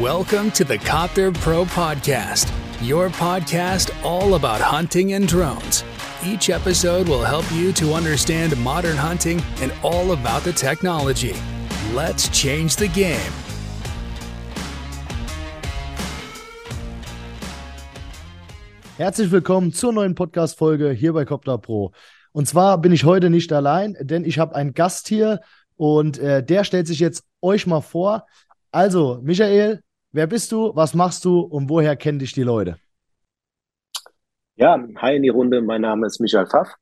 Welcome to the Copter Pro Podcast, your podcast all about hunting and drones. Each episode will help you to understand modern hunting and all about the technology. Let's change the game. Herzlich willkommen zur neuen Podcast-Folge hier bei Copter Pro. Und zwar bin ich heute nicht allein, denn ich habe einen Gast hier und äh, der stellt sich jetzt euch mal vor. Also, Michael, wer bist du, was machst du und woher kennen dich die Leute? Ja, hi in die Runde. Mein Name ist Michael Pfaff,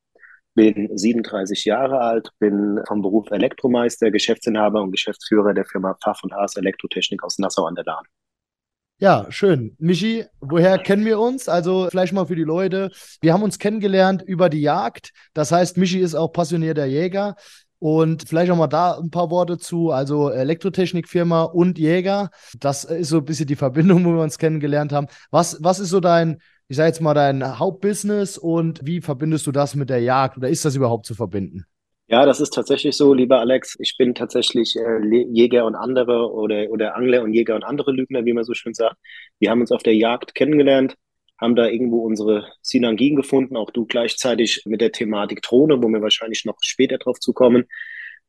bin 37 Jahre alt, bin vom Beruf Elektromeister, Geschäftsinhaber und Geschäftsführer der Firma Pfaff und Haas Elektrotechnik aus Nassau an der Lahn. Ja, schön. Michi, woher kennen wir uns? Also vielleicht mal für die Leute. Wir haben uns kennengelernt über die Jagd. Das heißt, Michi ist auch passionierter Jäger. Und vielleicht auch mal da ein paar Worte zu, also Elektrotechnikfirma und Jäger. Das ist so ein bisschen die Verbindung, wo wir uns kennengelernt haben. Was, was ist so dein, ich sage jetzt mal, dein Hauptbusiness und wie verbindest du das mit der Jagd oder ist das überhaupt zu verbinden? Ja, das ist tatsächlich so, lieber Alex. Ich bin tatsächlich äh, Jäger und andere oder, oder Angler und Jäger und andere Lügner, wie man so schön sagt. Wir haben uns auf der Jagd kennengelernt haben da irgendwo unsere Synergien gefunden, auch du gleichzeitig mit der Thematik Drohne, wo wir wahrscheinlich noch später drauf zukommen,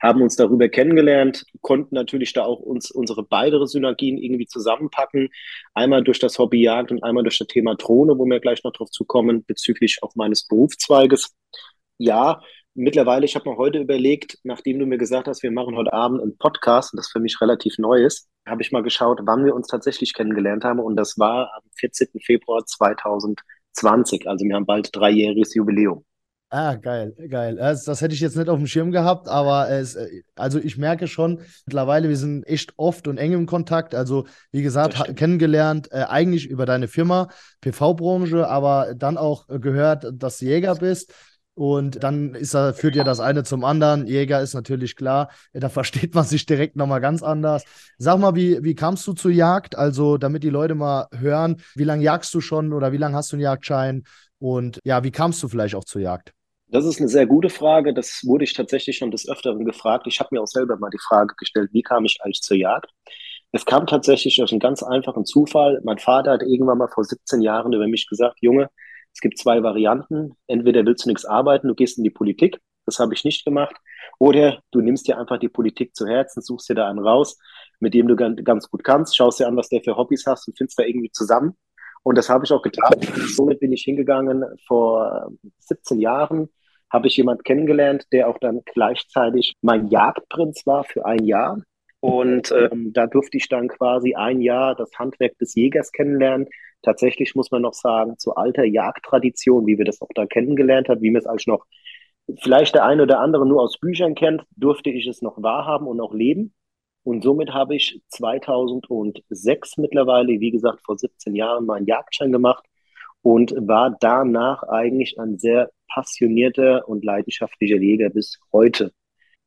haben uns darüber kennengelernt, konnten natürlich da auch uns unsere beide Synergien irgendwie zusammenpacken. Einmal durch das Hobby Jagd und einmal durch das Thema Drohne, wo wir gleich noch drauf zukommen, bezüglich auch meines Berufszweiges. Ja, mittlerweile, ich habe mir heute überlegt, nachdem du mir gesagt hast, wir machen heute Abend einen Podcast, und das für mich relativ neu ist, habe ich mal geschaut, wann wir uns tatsächlich kennengelernt haben. Und das war am 14. Februar 2020. Also wir haben bald dreijähriges Jubiläum. Ah, geil, geil. Das, das, hätte ich jetzt nicht auf dem Schirm gehabt, aber es, also ich merke schon, mittlerweile, wir sind echt oft und eng im Kontakt. Also, wie gesagt, kennengelernt, äh, eigentlich über deine Firma, PV-Branche, aber dann auch gehört, dass du Jäger bist. Und dann ist er, führt ja das eine zum anderen. Jäger ist natürlich klar, da versteht man sich direkt nochmal ganz anders. Sag mal, wie, wie kamst du zur Jagd? Also, damit die Leute mal hören, wie lange jagst du schon oder wie lange hast du einen Jagdschein? Und ja, wie kamst du vielleicht auch zur Jagd? Das ist eine sehr gute Frage. Das wurde ich tatsächlich schon des Öfteren gefragt. Ich habe mir auch selber mal die Frage gestellt, wie kam ich eigentlich zur Jagd? Es kam tatsächlich durch einen ganz einfachen Zufall. Mein Vater hat irgendwann mal vor 17 Jahren über mich gesagt, Junge, es gibt zwei Varianten. Entweder willst du nichts arbeiten, du gehst in die Politik. Das habe ich nicht gemacht. Oder du nimmst dir einfach die Politik zu Herzen, suchst dir da einen raus, mit dem du ganz gut kannst, schaust dir an, was der für Hobbys hast und findest da irgendwie zusammen. Und das habe ich auch getan. Somit bin ich hingegangen. Vor 17 Jahren habe ich jemand kennengelernt, der auch dann gleichzeitig mein Jagdprinz war für ein Jahr. Und ähm, da durfte ich dann quasi ein Jahr das Handwerk des Jägers kennenlernen, tatsächlich muss man noch sagen, zu alter Jagdtradition, wie wir das auch da kennengelernt haben, wie wir es als noch vielleicht der eine oder andere nur aus Büchern kennt, durfte ich es noch wahrhaben und auch leben. Und somit habe ich 2006 mittlerweile, wie gesagt, vor 17 Jahren meinen Jagdschein gemacht und war danach eigentlich ein sehr passionierter und leidenschaftlicher Jäger bis heute.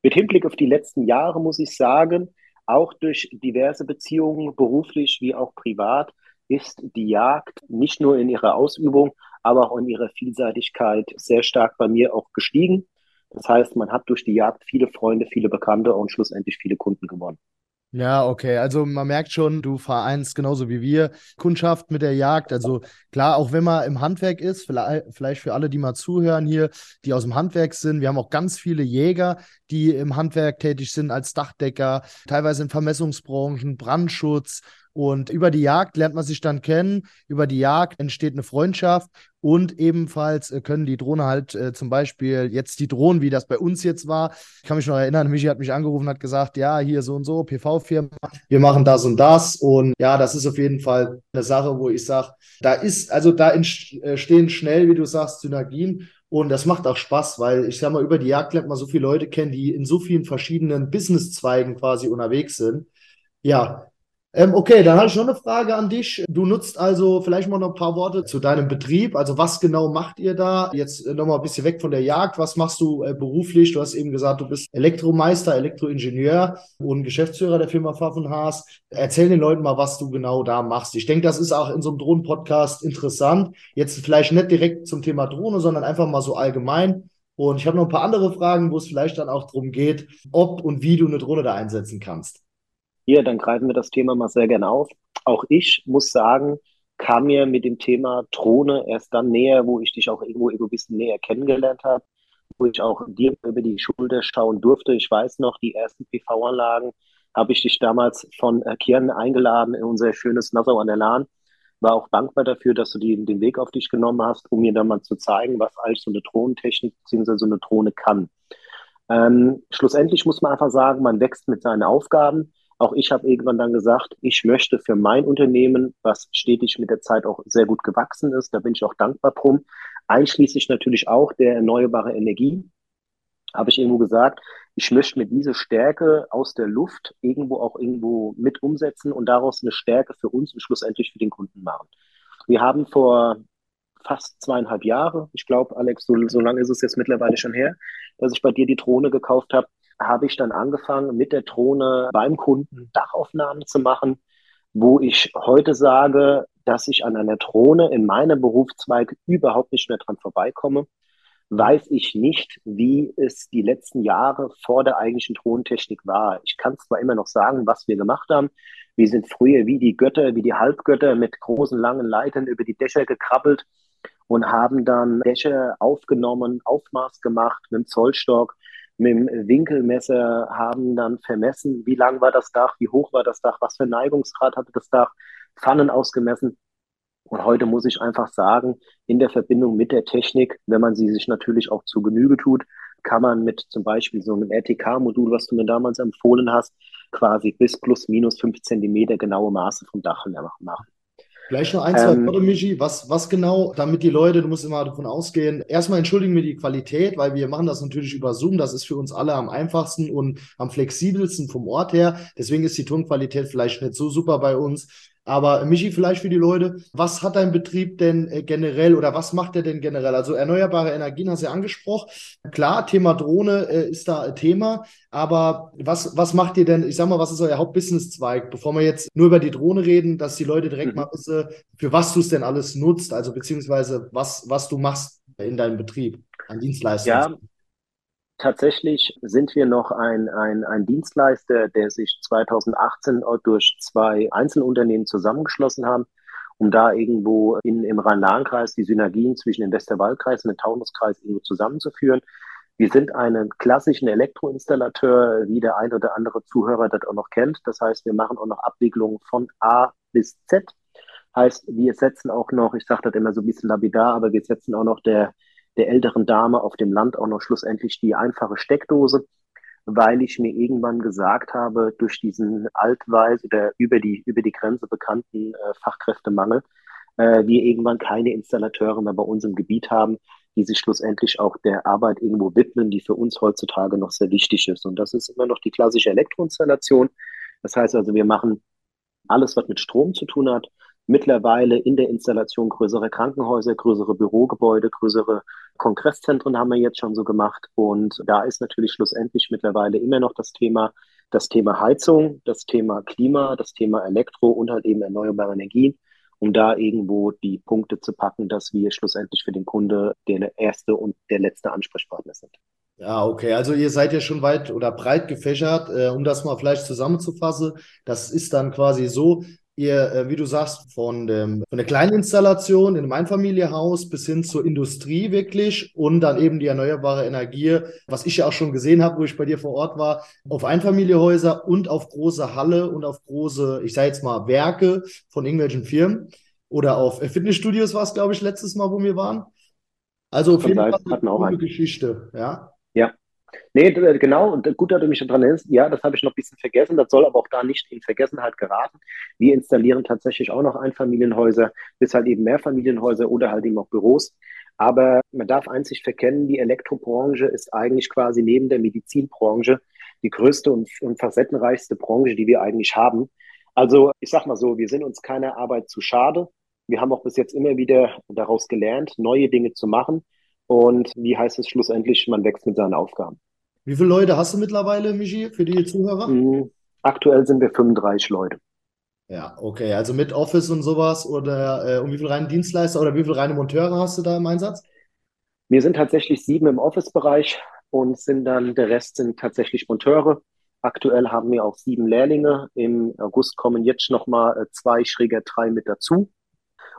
Mit Hinblick auf die letzten Jahre muss ich sagen, auch durch diverse Beziehungen, beruflich wie auch privat, ist die Jagd nicht nur in ihrer Ausübung, aber auch in ihrer Vielseitigkeit sehr stark bei mir auch gestiegen. Das heißt, man hat durch die Jagd viele Freunde, viele Bekannte und schlussendlich viele Kunden gewonnen. Ja, okay. Also man merkt schon, du vereinst genauso wie wir Kundschaft mit der Jagd. Also klar, auch wenn man im Handwerk ist, vielleicht für alle, die mal zuhören hier, die aus dem Handwerk sind. Wir haben auch ganz viele Jäger, die im Handwerk tätig sind als Dachdecker, teilweise in Vermessungsbranchen, Brandschutz und über die Jagd lernt man sich dann kennen. Über die Jagd entsteht eine Freundschaft. Und ebenfalls äh, können die Drohnen halt äh, zum Beispiel jetzt die Drohnen, wie das bei uns jetzt war. Ich kann mich noch erinnern, Michi hat mich angerufen, hat gesagt, ja, hier so und so, PV-Firma, wir machen das und das. Und ja, das ist auf jeden Fall eine Sache, wo ich sage, da ist, also da entstehen äh, schnell, wie du sagst, Synergien. Und das macht auch Spaß, weil ich sag mal, über die Jagd lernt man so viele Leute kennen, die in so vielen verschiedenen Businesszweigen quasi unterwegs sind. Ja, ähm, okay, dann habe ich noch eine Frage an dich. Du nutzt also vielleicht mal noch ein paar Worte zu deinem Betrieb. Also was genau macht ihr da? Jetzt äh, nochmal ein bisschen weg von der Jagd. Was machst du äh, beruflich? Du hast eben gesagt, du bist Elektromeister, Elektroingenieur und Geschäftsführer der Firma Pfaff und Haas. Erzähl den Leuten mal, was du genau da machst. Ich denke, das ist auch in so einem Drohnen-Podcast interessant. Jetzt vielleicht nicht direkt zum Thema Drohne, sondern einfach mal so allgemein. Und ich habe noch ein paar andere Fragen, wo es vielleicht dann auch darum geht, ob und wie du eine Drohne da einsetzen kannst. Hier, dann greifen wir das Thema mal sehr gerne auf. auch ich muss sagen, kam mir mit dem Thema Drohne erst dann näher, wo ich dich auch irgendwo ein bisschen näher kennengelernt habe, wo ich auch dir über die Schulter schauen durfte. Ich weiß noch, die ersten PV-Anlagen habe ich dich damals von äh, Kirn eingeladen in unser schönes Nassau an der Lahn. War auch dankbar dafür, dass du die, den Weg auf dich genommen hast, um mir dann mal zu zeigen, was eigentlich so eine Drohnentechnik bzw. so eine Drohne kann. Ähm, schlussendlich muss man einfach sagen, man wächst mit seinen Aufgaben. Auch ich habe irgendwann dann gesagt, ich möchte für mein Unternehmen, was stetig mit der Zeit auch sehr gut gewachsen ist, da bin ich auch dankbar drum, einschließlich natürlich auch der erneuerbare Energie, habe ich irgendwo gesagt, ich möchte mir diese Stärke aus der Luft irgendwo auch irgendwo mit umsetzen und daraus eine Stärke für uns und schlussendlich für den Kunden machen. Wir haben vor fast zweieinhalb Jahre, ich glaube, Alex, so, so lange ist es jetzt mittlerweile schon her, dass ich bei dir die Drohne gekauft habe, habe ich dann angefangen, mit der Drohne beim Kunden Dachaufnahmen zu machen, wo ich heute sage, dass ich an einer Drohne in meinem Berufszweig überhaupt nicht mehr dran vorbeikomme. Weiß ich nicht, wie es die letzten Jahre vor der eigentlichen Drohnentechnik war. Ich kann zwar immer noch sagen, was wir gemacht haben. Wir sind früher wie die Götter, wie die Halbgötter mit großen, langen Leitern über die Dächer gekrabbelt und haben dann Dächer aufgenommen, Aufmaß gemacht mit dem Zollstock mit dem Winkelmesser haben dann vermessen, wie lang war das Dach, wie hoch war das Dach, was für Neigungsgrad hatte das Dach, Pfannen ausgemessen. Und heute muss ich einfach sagen, in der Verbindung mit der Technik, wenn man sie sich natürlich auch zu Genüge tut, kann man mit zum Beispiel so einem RTK-Modul, was du mir damals empfohlen hast, quasi bis plus minus fünf Zentimeter genaue Maße vom Dach machen. Gleich noch ein, zwei ähm, Worte, Michi. Was, was genau, damit die Leute, du musst immer davon ausgehen, erstmal entschuldigen wir die Qualität, weil wir machen das natürlich über Zoom. Das ist für uns alle am einfachsten und am flexibelsten vom Ort her. Deswegen ist die Tonqualität vielleicht nicht so super bei uns. Aber Michi, vielleicht für die Leute, was hat dein Betrieb denn äh, generell oder was macht er denn generell? Also erneuerbare Energien hast du ja angesprochen. Klar, Thema Drohne äh, ist da ein Thema, aber was, was macht ihr denn, ich sag mal, was ist euer Hauptbusinesszweig, bevor wir jetzt nur über die Drohne reden, dass die Leute direkt mhm. mal wissen, für was du es denn alles nutzt, also beziehungsweise was, was du machst in deinem Betrieb an Dienstleistungen? Ja, Tatsächlich sind wir noch ein, ein, ein Dienstleister, der sich 2018 durch zwei Einzelunternehmen zusammengeschlossen haben, um da irgendwo in, im Rhein-Lahn-Kreis die Synergien zwischen dem Westerwaldkreis und dem Taunuskreis irgendwo zusammenzuführen. Wir sind einen klassischen Elektroinstallateur, wie der ein oder andere Zuhörer das auch noch kennt. Das heißt, wir machen auch noch Abwicklungen von A bis Z. Heißt, wir setzen auch noch, ich sage das immer so ein bisschen lapidar, aber wir setzen auch noch der der älteren Dame auf dem Land auch noch schlussendlich die einfache Steckdose, weil ich mir irgendwann gesagt habe, durch diesen altweis oder über die, über die Grenze bekannten äh, Fachkräftemangel, äh, wir irgendwann keine Installateure mehr bei uns im Gebiet haben, die sich schlussendlich auch der Arbeit irgendwo widmen, die für uns heutzutage noch sehr wichtig ist. Und das ist immer noch die klassische Elektroinstallation. Das heißt also, wir machen alles, was mit Strom zu tun hat, mittlerweile in der Installation größere Krankenhäuser, größere Bürogebäude, größere Kongresszentren haben wir jetzt schon so gemacht. Und da ist natürlich schlussendlich mittlerweile immer noch das Thema, das Thema Heizung, das Thema Klima, das Thema Elektro und halt eben erneuerbare Energien, um da irgendwo die Punkte zu packen, dass wir schlussendlich für den Kunde der erste und der letzte Ansprechpartner sind. Ja, okay. Also ihr seid ja schon weit oder breit gefächert. Äh, um das mal vielleicht zusammenzufassen, das ist dann quasi so, ihr, äh, wie du sagst, von, dem, von der kleinen Installation in einem Einfamilienhaus bis hin zur Industrie wirklich und dann eben die erneuerbare Energie, was ich ja auch schon gesehen habe, wo ich bei dir vor Ort war, auf Einfamilienhäuser und auf große Halle und auf große, ich sage jetzt mal, Werke von irgendwelchen Firmen oder auf Fitnessstudios war es, glaube ich, letztes Mal, wo wir waren. Also auf jeden Fall eine coole Geschichte, ja. Nee, genau, und gut, dass du mich daran erinnerst. Ja, das habe ich noch ein bisschen vergessen. Das soll aber auch da nicht in Vergessenheit geraten. Wir installieren tatsächlich auch noch Einfamilienhäuser, bis halt eben Mehrfamilienhäuser oder halt eben auch Büros. Aber man darf einzig verkennen, die Elektrobranche ist eigentlich quasi neben der Medizinbranche die größte und, und facettenreichste Branche, die wir eigentlich haben. Also ich sag mal so, wir sind uns keiner Arbeit zu schade. Wir haben auch bis jetzt immer wieder daraus gelernt, neue Dinge zu machen. Und wie heißt es schlussendlich, man wächst mit seinen Aufgaben. Wie viele Leute hast du mittlerweile, Michi, für die Zuhörer? Mhm. Aktuell sind wir 35 Leute. Ja, okay. Also mit Office und sowas oder äh, um wie viele reine Dienstleister oder wie viele reine Monteure hast du da im Einsatz? Wir sind tatsächlich sieben im Office-Bereich und sind dann, der Rest sind tatsächlich Monteure. Aktuell haben wir auch sieben Lehrlinge. Im August kommen jetzt nochmal äh, zwei, schräger drei mit dazu.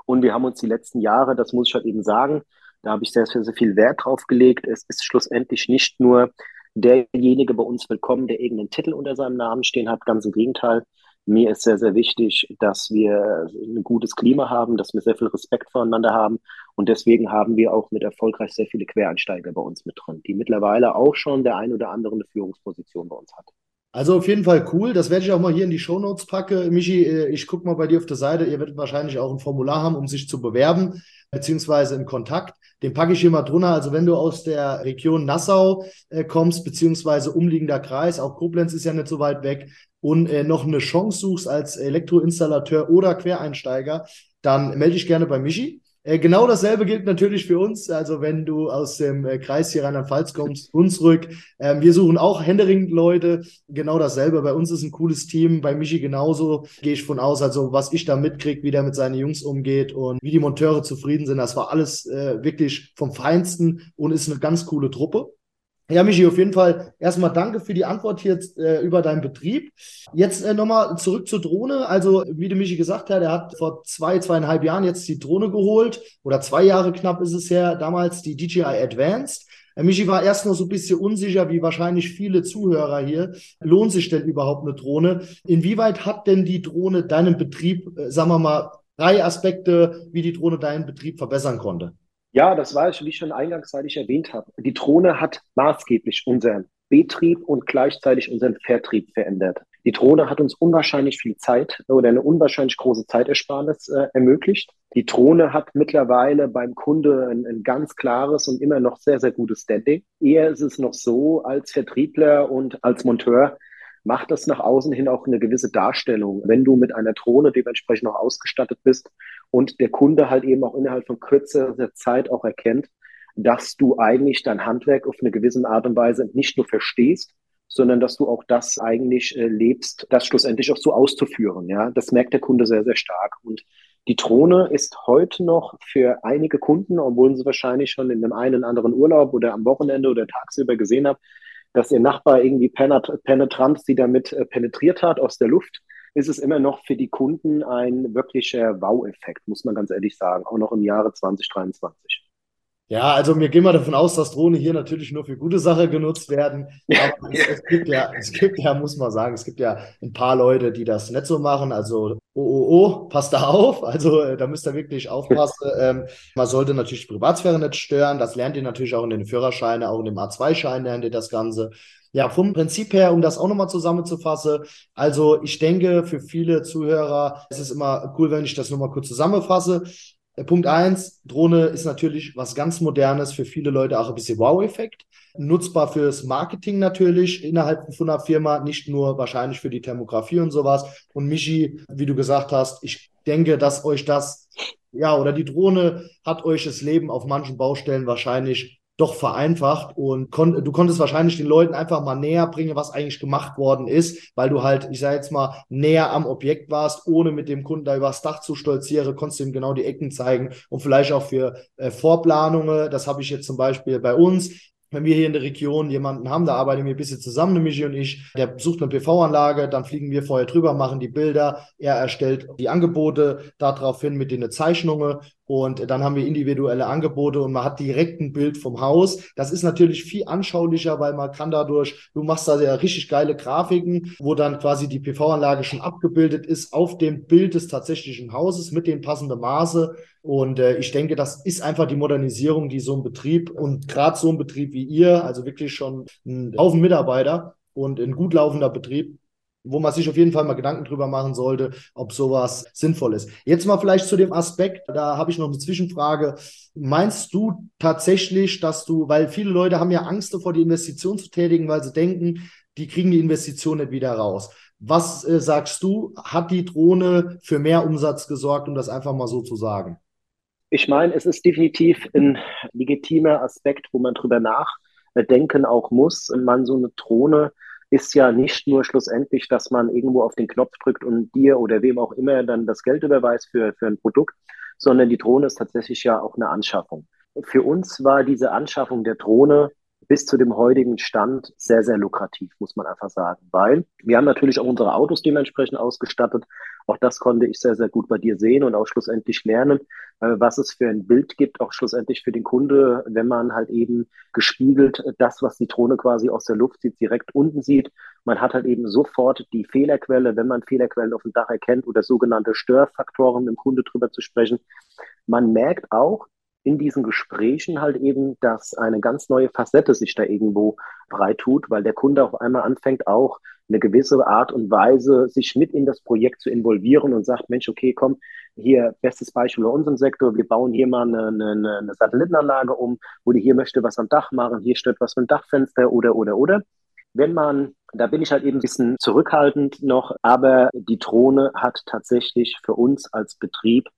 Und wir haben uns die letzten Jahre, das muss ich halt eben sagen, da habe ich sehr, sehr, sehr viel Wert drauf gelegt. Es ist schlussendlich nicht nur derjenige bei uns willkommen, der irgendeinen Titel unter seinem Namen stehen hat. Ganz im Gegenteil. Mir ist sehr, sehr wichtig, dass wir ein gutes Klima haben, dass wir sehr viel Respekt voneinander haben. Und deswegen haben wir auch mit erfolgreich sehr viele Quereinsteiger bei uns mit drin, die mittlerweile auch schon der ein oder andere eine Führungsposition bei uns hat. Also auf jeden Fall cool. Das werde ich auch mal hier in die Shownotes packen. Michi, äh, ich gucke mal bei dir auf der Seite. Ihr werdet wahrscheinlich auch ein Formular haben, um sich zu bewerben, beziehungsweise in Kontakt. Den packe ich hier mal drunter. Also wenn du aus der Region Nassau äh, kommst, beziehungsweise umliegender Kreis, auch Koblenz ist ja nicht so weit weg, und äh, noch eine Chance suchst als Elektroinstallateur oder Quereinsteiger, dann melde dich gerne bei Michi. Äh, genau dasselbe gilt natürlich für uns. Also wenn du aus dem äh, Kreis hier Rheinland-Pfalz kommst, uns rück. Ähm, wir suchen auch händeringend Leute. Genau dasselbe. Bei uns ist ein cooles Team. Bei Michi genauso. Gehe ich von aus. Also was ich da mitkriege, wie der mit seinen Jungs umgeht und wie die Monteure zufrieden sind. Das war alles äh, wirklich vom Feinsten und ist eine ganz coole Truppe. Ja, Michi, auf jeden Fall erstmal danke für die Antwort hier äh, über deinen Betrieb. Jetzt äh, nochmal zurück zur Drohne. Also, wie der Michi gesagt hat, er hat vor zwei, zweieinhalb Jahren jetzt die Drohne geholt oder zwei Jahre knapp ist es her, damals die DJI Advanced. Äh, Michi war erst noch so ein bisschen unsicher, wie wahrscheinlich viele Zuhörer hier. Lohnt sich denn überhaupt eine Drohne? Inwieweit hat denn die Drohne deinen Betrieb, äh, sagen wir mal, drei Aspekte, wie die Drohne deinen Betrieb verbessern konnte? Ja, das war, wie schon eingangsseitig erwähnt habe. Die Drohne hat maßgeblich unseren Betrieb und gleichzeitig unseren Vertrieb verändert. Die Drohne hat uns unwahrscheinlich viel Zeit oder eine unwahrscheinlich große Zeitersparnis äh, ermöglicht. Die Drohne hat mittlerweile beim Kunde ein, ein, ganz klares und immer noch sehr, sehr gutes Standing. Eher ist es noch so, als Vertriebler und als Monteur macht das nach außen hin auch eine gewisse Darstellung. Wenn du mit einer Drohne dementsprechend auch ausgestattet bist und der Kunde halt eben auch innerhalb von kürzerer Zeit auch erkennt, dass du eigentlich dein Handwerk auf eine gewisse Art und Weise nicht nur verstehst, sondern dass du auch das eigentlich äh, lebst, das schlussendlich auch so auszuführen. Ja, das merkt der Kunde sehr, sehr stark. Und die Drohne ist heute noch für einige Kunden, obwohl sie wahrscheinlich schon in einem einen anderen Urlaub oder am Wochenende oder tagsüber gesehen haben, dass ihr Nachbar irgendwie penetrant sie damit äh, penetriert hat aus der Luft, ist es immer noch für die Kunden ein wirklicher Wow-Effekt, muss man ganz ehrlich sagen, auch noch im Jahre 2023. Ja, also wir gehen mal davon aus, dass Drohnen hier natürlich nur für gute Sache genutzt werden. Aber es, es, gibt ja, es gibt ja, muss man sagen, es gibt ja ein paar Leute, die das nicht so machen. Also, oh, oh, oh, passt da auf. Also, äh, da müsst ihr wirklich aufpassen. Ähm, man sollte natürlich die Privatsphäre nicht stören. Das lernt ihr natürlich auch in den Führerscheinen, auch in dem A2-Schein lernt ihr das Ganze. Ja, vom Prinzip her, um das auch nochmal zusammenzufassen. Also, ich denke, für viele Zuhörer ist es immer cool, wenn ich das nochmal kurz zusammenfasse. Punkt eins, Drohne ist natürlich was ganz Modernes, für viele Leute auch ein bisschen Wow-Effekt. Nutzbar fürs Marketing natürlich innerhalb von einer Firma, nicht nur wahrscheinlich für die Thermografie und sowas. Und Michi, wie du gesagt hast, ich denke, dass euch das, ja, oder die Drohne hat euch das Leben auf manchen Baustellen wahrscheinlich doch vereinfacht und kon du konntest wahrscheinlich den Leuten einfach mal näher bringen, was eigentlich gemacht worden ist, weil du halt, ich sage jetzt mal, näher am Objekt warst, ohne mit dem Kunden da übers Dach zu stolzieren, konntest ihm genau die Ecken zeigen und vielleicht auch für äh, Vorplanungen, das habe ich jetzt zum Beispiel bei uns, wenn wir hier in der Region jemanden haben, da arbeiten wir ein bisschen zusammen, Michi und ich, der besucht eine PV-Anlage, dann fliegen wir vorher drüber, machen die Bilder, er erstellt die Angebote daraufhin mit den Zeichnungen und dann haben wir individuelle Angebote und man hat direkt ein Bild vom Haus. Das ist natürlich viel anschaulicher, weil man kann dadurch, du machst da ja richtig geile Grafiken, wo dann quasi die PV-Anlage schon abgebildet ist auf dem Bild des tatsächlichen Hauses mit den passenden Maße. Und äh, ich denke, das ist einfach die Modernisierung, die so ein Betrieb und gerade so ein Betrieb wie ihr, also wirklich schon ein Haufen Mitarbeiter und ein gut laufender Betrieb, wo man sich auf jeden Fall mal Gedanken drüber machen sollte, ob sowas sinnvoll ist. Jetzt mal vielleicht zu dem Aspekt, da habe ich noch eine Zwischenfrage. Meinst du tatsächlich, dass du, weil viele Leute haben ja Angst davor, die Investition zu tätigen, weil sie denken, die kriegen die Investition nicht wieder raus. Was äh, sagst du, hat die Drohne für mehr Umsatz gesorgt, um das einfach mal so zu sagen? Ich meine, es ist definitiv ein legitimer Aspekt, wo man drüber nachdenken auch muss. Man so eine Drohne ist ja nicht nur schlussendlich, dass man irgendwo auf den Knopf drückt und dir oder wem auch immer dann das Geld überweist für, für ein Produkt, sondern die Drohne ist tatsächlich ja auch eine Anschaffung. Für uns war diese Anschaffung der Drohne bis zu dem heutigen Stand sehr, sehr lukrativ, muss man einfach sagen. Weil wir haben natürlich auch unsere Autos dementsprechend ausgestattet. Auch das konnte ich sehr, sehr gut bei dir sehen und auch schlussendlich lernen, äh, was es für ein Bild gibt, auch schlussendlich für den Kunde, wenn man halt eben gespiegelt das, was die Drohne quasi aus der Luft sieht, direkt unten sieht. Man hat halt eben sofort die Fehlerquelle, wenn man Fehlerquellen auf dem Dach erkennt oder sogenannte Störfaktoren mit dem Kunde drüber zu sprechen. Man merkt auch, in diesen Gesprächen halt eben, dass eine ganz neue Facette sich da irgendwo breit tut, weil der Kunde auf einmal anfängt auch eine gewisse Art und Weise, sich mit in das Projekt zu involvieren und sagt, Mensch, okay, komm, hier, bestes Beispiel bei unserem Sektor, wir bauen hier mal eine, eine, eine Satellitenanlage um, oder hier möchte was am Dach machen, hier stört was mit dem Dachfenster oder, oder, oder. Wenn man, da bin ich halt eben ein bisschen zurückhaltend noch, aber die Drohne hat tatsächlich für uns als Betrieb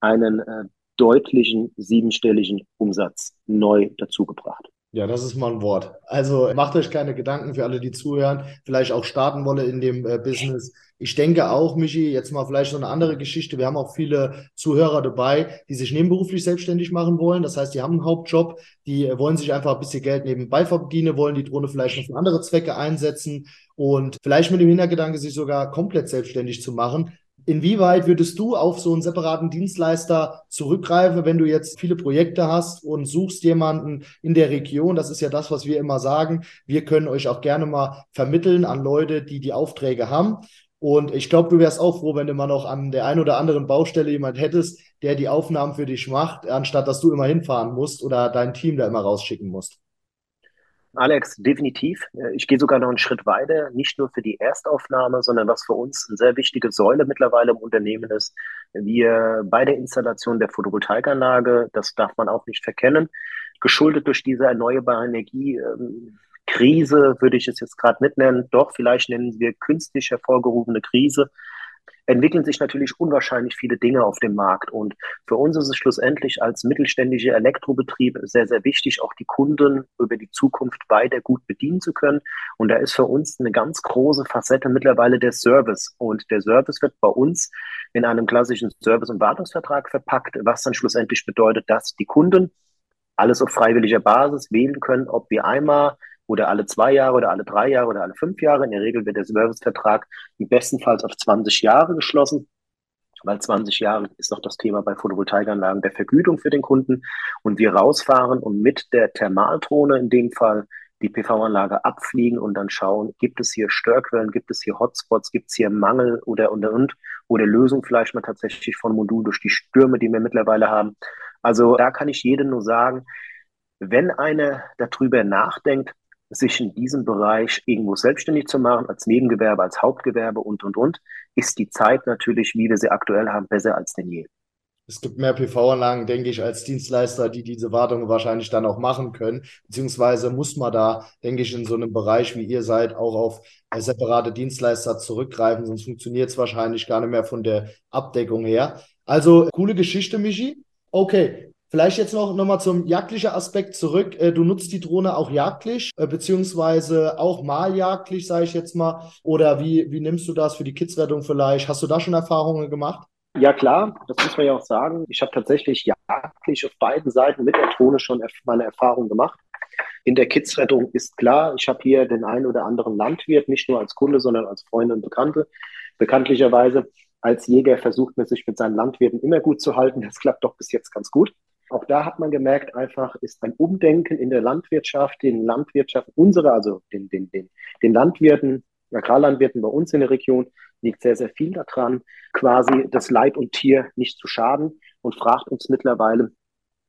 einen äh, deutlichen siebenstelligen Umsatz neu dazugebracht. Ja, das ist mal ein Wort. Also macht euch keine Gedanken für alle, die zuhören, vielleicht auch starten wollen in dem äh, Business. Ich denke auch, Michi, jetzt mal vielleicht so eine andere Geschichte. Wir haben auch viele Zuhörer dabei, die sich nebenberuflich selbstständig machen wollen. Das heißt, die haben einen Hauptjob, die äh, wollen sich einfach ein bisschen Geld nebenbei verdienen, wollen die Drohne vielleicht noch für andere Zwecke einsetzen und vielleicht mit dem Hintergedanke, sich sogar komplett selbstständig zu machen. Inwieweit würdest du auf so einen separaten Dienstleister zurückgreifen, wenn du jetzt viele Projekte hast und suchst jemanden in der Region? Das ist ja das, was wir immer sagen. Wir können euch auch gerne mal vermitteln an Leute, die die Aufträge haben. Und ich glaube, du wärst auch froh, wenn du mal noch an der einen oder anderen Baustelle jemand hättest, der die Aufnahmen für dich macht, anstatt dass du immer hinfahren musst oder dein Team da immer rausschicken musst. Alex, definitiv. Äh, ich gehe sogar noch einen Schritt weiter, nicht nur für die Erstaufnahme, sondern was für uns eine sehr wichtige Säule mittlerweile im Unternehmen ist. Wir bei der Installation der Photovoltaikanlage, das darf man auch nicht verkennen, geschuldet durch diese erneuerbare Energie. Ähm, würde ich es jetzt gerade nicht doch vielleicht nennen wir künstlich hervorgerufene Krise, entwickeln sich natürlich unwahrscheinlich viele Dinge auf dem Markt. Und für uns ist es schlussendlich als mittelständischer Elektrobetrieb sehr, sehr wichtig, auch die Kunden über die Zukunft weiter gut bedienen zu können. Und da ist für uns eine ganz große Facette mittlerweile der Service. Und der Service wird bei uns in einem klassischen Service- und Wartungsvertrag verpackt, was dann schlussendlich bedeutet, dass die Kunden alles auf freiwilliger Basis wählen können, ob wir einmal oder alle zwei Jahre oder alle drei Jahre oder alle fünf Jahre. In der Regel wird der Servicevertrag bestenfalls auf 20 Jahre geschlossen, weil 20 Jahre ist noch das Thema bei Photovoltaikanlagen der Vergütung für den Kunden. Und wir rausfahren und mit der Thermaldrohne in dem Fall die PV-Anlage abfliegen und dann schauen, gibt es hier Störquellen, gibt es hier Hotspots, gibt es hier Mangel oder und, und oder Lösung vielleicht mal tatsächlich von Modul durch die Stürme, die wir mittlerweile haben. Also da kann ich jedem nur sagen, wenn einer darüber nachdenkt, sich in diesem Bereich irgendwo selbstständig zu machen, als Nebengewerbe, als Hauptgewerbe und, und, und, ist die Zeit natürlich, wie wir sie aktuell haben, besser als denn je. Es gibt mehr PV-Anlagen, denke ich, als Dienstleister, die diese Wartung wahrscheinlich dann auch machen können. Beziehungsweise muss man da, denke ich, in so einem Bereich, wie ihr seid, auch auf separate Dienstleister zurückgreifen, sonst funktioniert es wahrscheinlich gar nicht mehr von der Abdeckung her. Also, coole Geschichte, Michi. Okay, Vielleicht jetzt noch, noch mal zum jagdlichen Aspekt zurück. Äh, du nutzt die Drohne auch jagdlich, äh, beziehungsweise auch mal jagdlich, sage ich jetzt mal. Oder wie, wie nimmst du das für die Kidsrettung vielleicht? Hast du da schon Erfahrungen gemacht? Ja, klar, das muss man ja auch sagen. Ich habe tatsächlich jagdlich auf beiden Seiten mit der Drohne schon meine Erfahrungen gemacht. In der Kidsrettung ist klar, ich habe hier den einen oder anderen Landwirt, nicht nur als Kunde, sondern als Freund und Bekannte. Bekanntlicherweise als Jäger versucht man sich mit seinen Landwirten immer gut zu halten. Das klappt doch bis jetzt ganz gut. Auch da hat man gemerkt, einfach ist ein Umdenken in der Landwirtschaft, den Landwirtschaft, unsere, also den, den, den, den Landwirten, Agrarlandwirten bei uns in der Region, liegt sehr, sehr viel daran, quasi das Leib und Tier nicht zu schaden und fragt uns mittlerweile,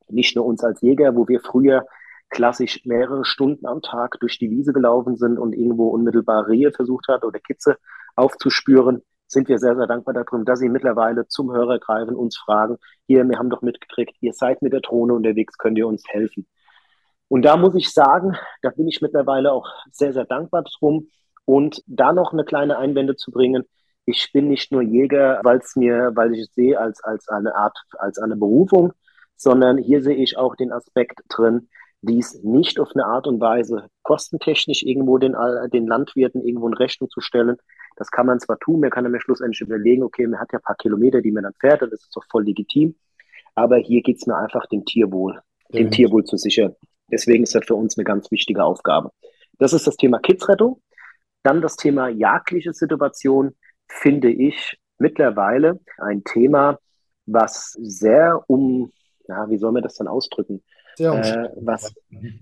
nicht nur uns als Jäger, wo wir früher klassisch mehrere Stunden am Tag durch die Wiese gelaufen sind und irgendwo unmittelbar Rehe versucht hat oder Kitze aufzuspüren, sind wir sehr, sehr dankbar darum, dass Sie mittlerweile zum Hörer greifen, uns fragen, hier, wir haben doch mitgekriegt, ihr seid mit der Drohne unterwegs, könnt ihr uns helfen? Und da muss ich sagen, da bin ich mittlerweile auch sehr, sehr dankbar drum. Und da noch eine kleine Einwände zu bringen, ich bin nicht nur Jäger, weil es mir, weil ich es sehe als, als eine Art, als eine Berufung, sondern hier sehe ich auch den Aspekt drin, dies nicht auf eine Art und Weise kostentechnisch irgendwo den, den Landwirten irgendwo in Rechnung zu stellen, das kann man zwar tun, man kann dann schlussendlich überlegen, okay, man hat ja ein paar Kilometer, die man dann fährt, das ist doch voll legitim. Aber hier geht es mir einfach dem Tierwohl, dem Tierwohl zu sichern. Deswegen ist das für uns eine ganz wichtige Aufgabe. Das ist das Thema Kidsrettung. Dann das Thema jagdliche Situation finde ich mittlerweile ein Thema, was sehr um, ja, wie soll man das dann ausdrücken? Sehr äh, was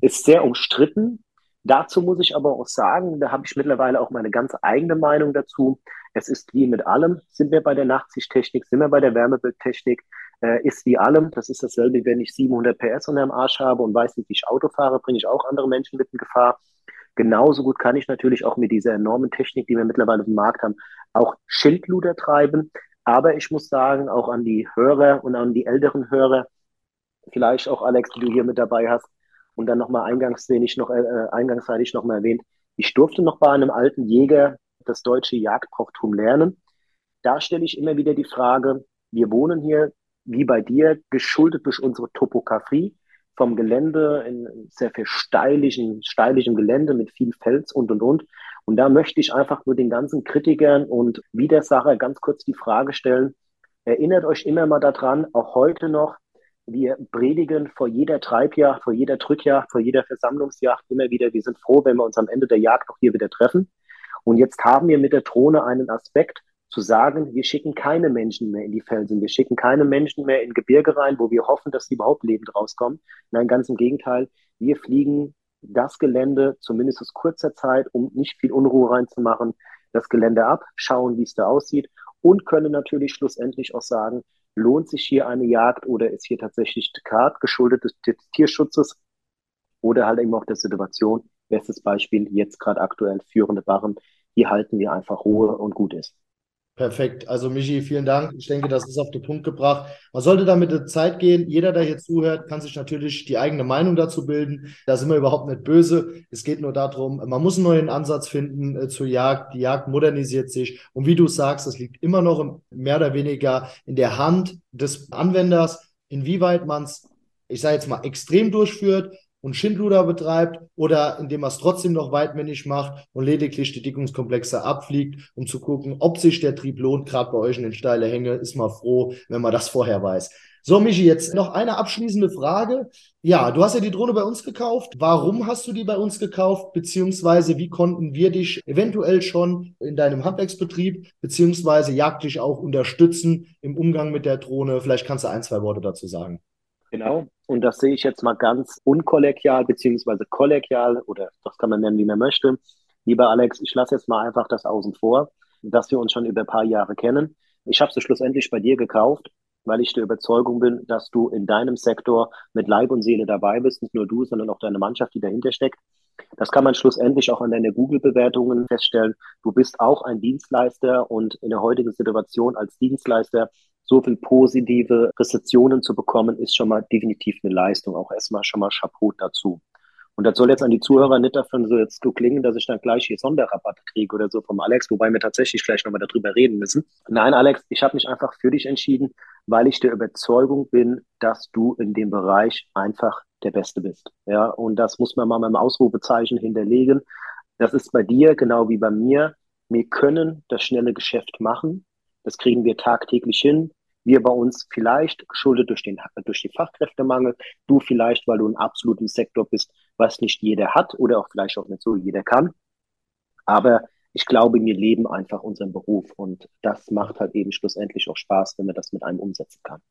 ist sehr umstritten. Dazu muss ich aber auch sagen, da habe ich mittlerweile auch meine ganz eigene Meinung dazu. Es ist wie mit allem. Sind wir bei der Nachtsichttechnik, sind wir bei der Wärmebildtechnik, äh, ist wie allem. Das ist dasselbe, wenn ich 700 PS unter dem Arsch habe und weiß nicht, wie ich Auto fahre, bringe ich auch andere Menschen mit in Gefahr. Genauso gut kann ich natürlich auch mit dieser enormen Technik, die wir mittlerweile auf dem Markt haben, auch Schildluder treiben. Aber ich muss sagen, auch an die Hörer und an die älteren Hörer, vielleicht auch Alex, die du hier mit dabei hast, und dann nochmal eingangs, den ich noch, äh, äh eingangsseitig nochmal erwähnt, ich durfte noch bei einem alten Jäger das deutsche Jagdbrauchtum lernen. Da stelle ich immer wieder die Frage, wir wohnen hier, wie bei dir, geschuldet durch unsere Topografie, vom Gelände in sehr viel steiligem, steiligem Gelände mit viel Fels und und und. Und da möchte ich einfach nur den ganzen Kritikern und Widersacher ganz kurz die Frage stellen, erinnert euch immer mal daran, auch heute noch, wir predigen vor jeder Treibjagd, vor jeder Drückjagd, vor jeder Versammlungsjagd immer wieder, wir sind froh, wenn wir uns am Ende der Jagd auch hier wieder treffen. Und jetzt haben wir mit der Drohne einen Aspekt, zu sagen, wir schicken keine Menschen mehr in die Felsen, wir schicken keine Menschen mehr in Gebirge rein, wo wir hoffen, dass sie überhaupt lebend rauskommen. Nein, ganz im Gegenteil, wir fliegen das Gelände zumindest aus kurzer Zeit, um nicht viel Unruhe reinzumachen, das Gelände ab, schauen, wie es da aussieht und können natürlich schlussendlich auch sagen, lohnt sich hier eine Jagd oder ist hier tatsächlich Kart geschuldet des Tierschutzes oder halt eben auch der Situation. Bestes Beispiel jetzt gerade aktuell führende Barren. Hier halten wir einfach Ruhe und gut ist. Perfekt. Also Michi, vielen Dank. Ich denke, das ist auf den Punkt gebracht. Man sollte damit der Zeit gehen. Jeder, der hier zuhört, kann sich natürlich die eigene Meinung dazu bilden. Da sind wir überhaupt nicht böse. Es geht nur darum, man muss einen neuen Ansatz finden äh, zur Jagd. Die Jagd modernisiert sich. Und wie du sagst, es liegt immer noch mehr oder weniger in der Hand des Anwenders, inwieweit man es, ich sage jetzt mal, extrem durchführt und Schindluder betreibt oder indem er es trotzdem noch weitmännisch macht und lediglich die Dickungskomplexe abfliegt, um zu gucken, ob sich der Trieb lohnt. Gerade bei euch in den steile Hänge ist man froh, wenn man das vorher weiß. So, Michi, jetzt noch eine abschließende Frage. Ja, du hast ja die Drohne bei uns gekauft. Warum hast du die bei uns gekauft? Beziehungsweise wie konnten wir dich eventuell schon in deinem Handwerksbetrieb beziehungsweise jagdlich auch unterstützen im Umgang mit der Drohne? Vielleicht kannst du ein, zwei Worte dazu sagen. Genau. Und das sehe ich jetzt mal ganz unkollegial beziehungsweise kollegial oder das kann man nennen, wie man möchte. Lieber Alex, ich lasse jetzt mal einfach das außen vor, dass wir uns schon über ein paar Jahre kennen. Ich habe sie schlussendlich bei dir gekauft, weil ich der Überzeugung bin, dass du in deinem Sektor mit Leib und Seele dabei bist, nicht nur du, sondern auch deine Mannschaft, die dahinter steckt. Das kann man schlussendlich auch an deinen Google-Bewertungen feststellen. Du bist auch ein Dienstleister und in der heutigen Situation als Dienstleister so viel positive Rezessionen zu bekommen, ist schon mal definitiv eine Leistung. Auch erstmal schon mal Chapeau dazu. Und das soll jetzt an die Zuhörer nicht davon so jetzt so klingen, dass ich dann gleich hier Sonderrabatt kriege oder so vom Alex, wobei wir tatsächlich gleich nochmal darüber reden müssen. Nein, Alex, ich habe mich einfach für dich entschieden, weil ich der Überzeugung bin, dass du in dem Bereich einfach der Beste bist. Ja, und das muss man mal mit einem Ausrufezeichen hinterlegen. Das ist bei dir genau wie bei mir. Wir können das schnelle Geschäft machen. Das kriegen wir tagtäglich hin. Wir bei uns vielleicht geschuldet durch den, durch den Fachkräftemangel. Du vielleicht, weil du ein absoluten Sektor bist, was nicht jeder hat oder auch vielleicht auch nicht so jeder kann. Aber ich glaube, wir leben einfach unseren Beruf und das macht halt eben schlussendlich auch Spaß, wenn man das mit einem umsetzen kann.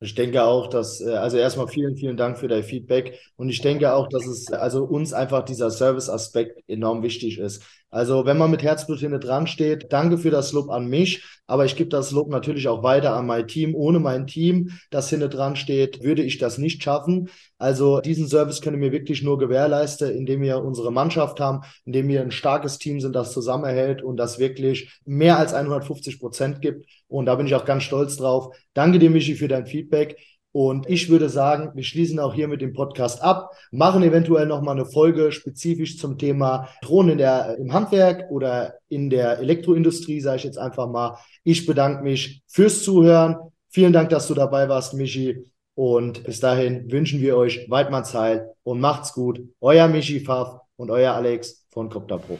Ich denke auch, dass, äh, also erstmal vielen, vielen Dank für dein Feedback. Und ich denke auch, dass es, also uns einfach dieser Service-Aspekt enorm wichtig ist. Also, wenn man mit Herzblut hinten dran steht, danke für das Lob an mich, aber ich gebe das Lob natürlich auch weiter an mein Team. Ohne mein Team, das hinten dran steht, würde ich das nicht schaffen. Also, diesen Service können wir wirklich nur gewährleisten, indem wir unsere Mannschaft haben, indem wir ein starkes Team sind, das zusammenhält und das wirklich mehr als 150 Prozent gibt. Und da bin ich auch ganz stolz drauf. Danke dir, Michi, für dein Feedback. Und ich würde sagen, wir schließen auch hier mit dem Podcast ab, machen eventuell nochmal eine Folge spezifisch zum Thema Drohnen in der, im Handwerk oder in der Elektroindustrie, sage ich jetzt einfach mal. Ich bedanke mich fürs Zuhören. Vielen Dank, dass du dabei warst, Michi. Und bis dahin wünschen wir euch Weidmanns Heil und macht's gut. Euer Michi Pfaff und euer Alex von Copter Pro.